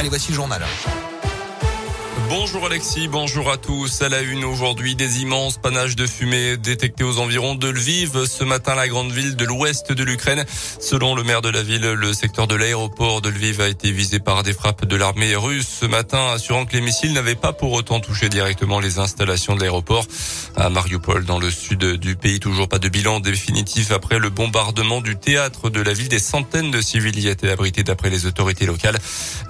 Allez, voici le journal. Bonjour Alexis, bonjour à tous. À la une aujourd'hui, des immenses panaches de fumée détectés aux environs de Lviv. Ce matin, la grande ville de l'ouest de l'Ukraine. Selon le maire de la ville, le secteur de l'aéroport de Lviv a été visé par des frappes de l'armée russe ce matin, assurant que les missiles n'avaient pas pour autant touché directement les installations de l'aéroport. À Mariupol, dans le sud du pays, toujours pas de bilan définitif après le bombardement du théâtre de la ville. Des centaines de civils y étaient abrités d'après les autorités locales.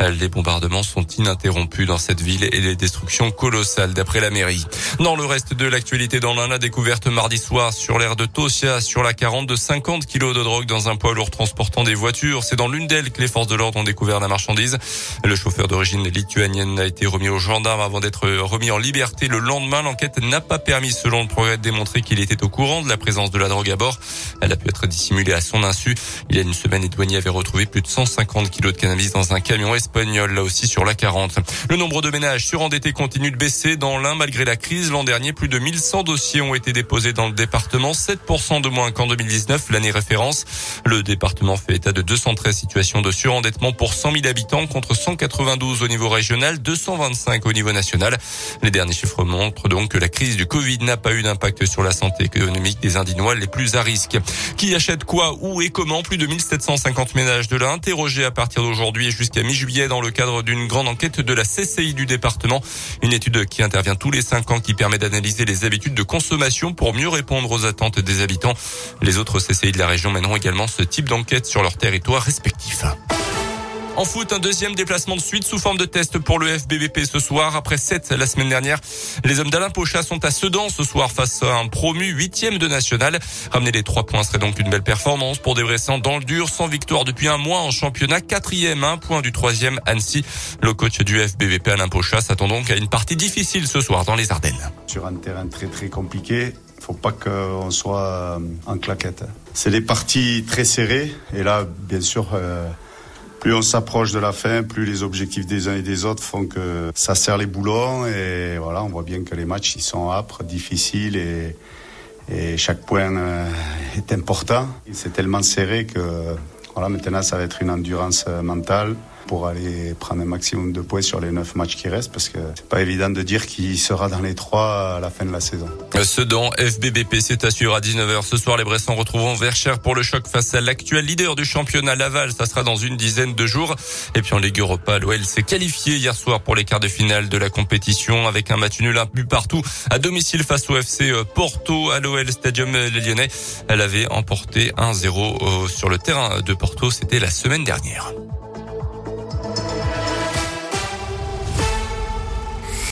Les bombardements sont ininterrompus dans cette ville les destructions colossales d'après la mairie. Dans le reste de l'actualité, dans la découverte mardi soir sur l'aire de Tosia, sur la 40 de 50 kilos de drogue dans un poids lourd transportant des voitures. C'est dans l'une d'elles que les forces de l'ordre ont découvert la marchandise. Le chauffeur d'origine lituanienne a été remis aux gendarmes avant d'être remis en liberté le lendemain. L'enquête n'a pas permis, selon le progrès, de démontrer qu'il était au courant de la présence de la drogue à bord. Elle a pu être dissimulée à son insu. Il y a une semaine, les douaniers avaient retrouvé plus de 150 kilos de cannabis dans un camion espagnol, là aussi sur la 40. Le nombre de ménages sur surendettés continue de baisser dans l'un malgré la crise. L'an dernier, plus de 1100 dossiers ont été déposés dans le département, 7% de moins qu'en 2019, l'année référence. Le département fait état de 213 situations de surendettement pour 100 000 habitants contre 192 au niveau régional, 225 au niveau national. Les derniers chiffres montrent donc que la crise du Covid n'a pas eu d'impact sur la santé économique des Indinois les plus à risque. Qui achète quoi, où et comment? Plus de 1750 ménages de l'A interrogés à partir d'aujourd'hui et jusqu'à mi-juillet dans le cadre d'une grande enquête de la CCI du département une étude qui intervient tous les cinq ans qui permet d'analyser les habitudes de consommation pour mieux répondre aux attentes des habitants. Les autres CCI de la région mèneront également ce type d'enquête sur leur territoire respectif. En foot, un deuxième déplacement de suite sous forme de test pour le FBBP ce soir. Après 7 la semaine dernière, les hommes d'Alain Pochat sont à Sedan ce soir face à un promu huitième de national. Ramener les trois points serait donc une belle performance pour des dans le dur, sans victoire depuis un mois en championnat. Quatrième, un point du troisième Annecy. Le coach du FBBP Alain Pochat s'attend donc à une partie difficile ce soir dans les Ardennes. Sur un terrain très très compliqué, faut pas qu'on soit en claquette. C'est des parties très serrées et là, bien sûr, euh, plus on s'approche de la fin, plus les objectifs des uns et des autres font que ça serre les boulons. Et voilà, on voit bien que les matchs ils sont âpres, difficiles et, et chaque point euh, est important. C'est tellement serré que voilà, maintenant ça va être une endurance mentale pour aller prendre un maximum de points sur les neuf matchs qui restent parce que c'est pas évident de dire qui sera dans les trois à la fin de la saison. Sedan, FBBP, c'est assuré à 19h. Ce soir, les Bressans retrouveront Verchères pour le choc face à l'actuel leader du championnat Laval. Ça sera dans une dizaine de jours. Et puis en Ligue Europa, l'OL s'est qualifié hier soir pour les quarts de finale de la compétition avec un match nul un but partout à domicile face au FC euh, Porto à l'OL Stadium Les Lyonnais. Elle avait emporté 1-0 euh, sur le terrain de Porto. C'était la semaine dernière.